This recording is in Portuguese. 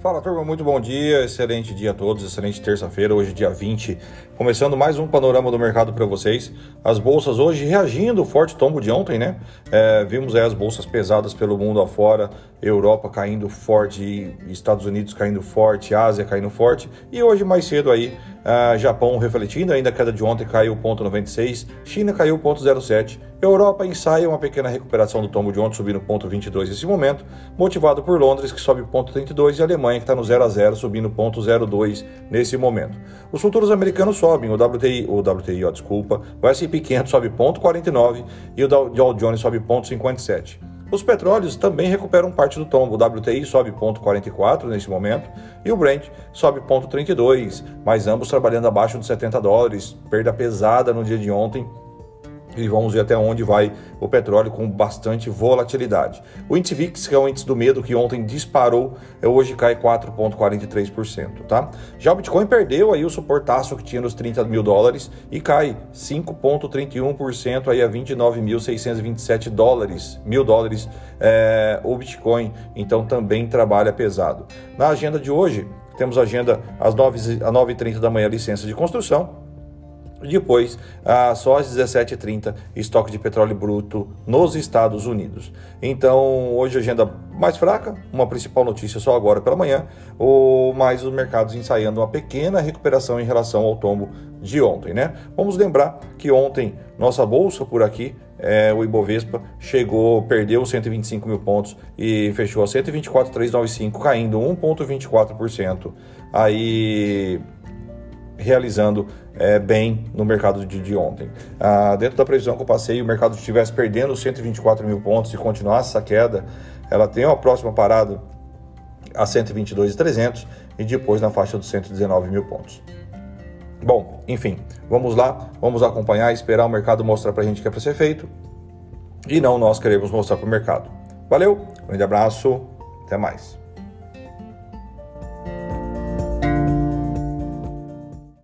Fala turma, muito bom dia, excelente dia a todos, excelente terça-feira, hoje dia 20, começando mais um panorama do mercado para vocês. As bolsas hoje reagindo forte tombo de ontem, né? É, vimos aí as bolsas pesadas pelo mundo afora, Europa caindo forte, Estados Unidos caindo forte, Ásia caindo forte, e hoje mais cedo aí, uh, Japão refletindo, ainda a queda de ontem caiu 0,96, China caiu 0,07, Europa ensaia uma pequena recuperação do tombo de ontem, subindo 0,22 nesse momento, motivado por Londres, que sobe 0,32, e Alemanha, que está no 0 a 0, subindo 0,02 nesse momento. Os futuros americanos sobem, o WTI, o WTI, ó, desculpa, o S&P 500 sobe 0,49 e o Dow Jones sobe 0,57. Os petróleos também recuperam parte do tombo. O WTI sobe 0,44 nesse momento e o Brent sobe 0,32, mas ambos trabalhando abaixo dos 70 dólares. Perda pesada no dia de ontem e vamos ver até onde vai o petróleo com bastante volatilidade. O índice VIX, que é o índice do medo que ontem disparou, é hoje cai 4,43%, tá? Já o Bitcoin perdeu aí o suportaço que tinha nos 30 mil dólares e cai 5,31% aí a 29.627 dólares, mil dólares é, o Bitcoin, então também trabalha pesado. Na agenda de hoje, temos agenda às 9h30 da manhã, licença de construção, depois, só às 17h30, estoque de petróleo bruto nos Estados Unidos. Então, hoje agenda mais fraca, uma principal notícia só agora pela manhã, ou mais os mercados ensaiando uma pequena recuperação em relação ao tombo de ontem, né? Vamos lembrar que ontem nossa bolsa por aqui, é, o Ibovespa, chegou, perdeu 125 mil pontos e fechou a 124,395, caindo 1,24%. Aí realizando é, bem no mercado de, de ontem. Ah, dentro da previsão que eu passei, o mercado estivesse perdendo 124 mil pontos e continuasse essa queda, ela tem uma próxima parada a 122,300 e depois na faixa dos 119 mil pontos. Bom, enfim, vamos lá, vamos acompanhar, esperar o mercado mostrar para a gente o que é para ser feito e não nós queremos mostrar para o mercado. Valeu, grande abraço, até mais.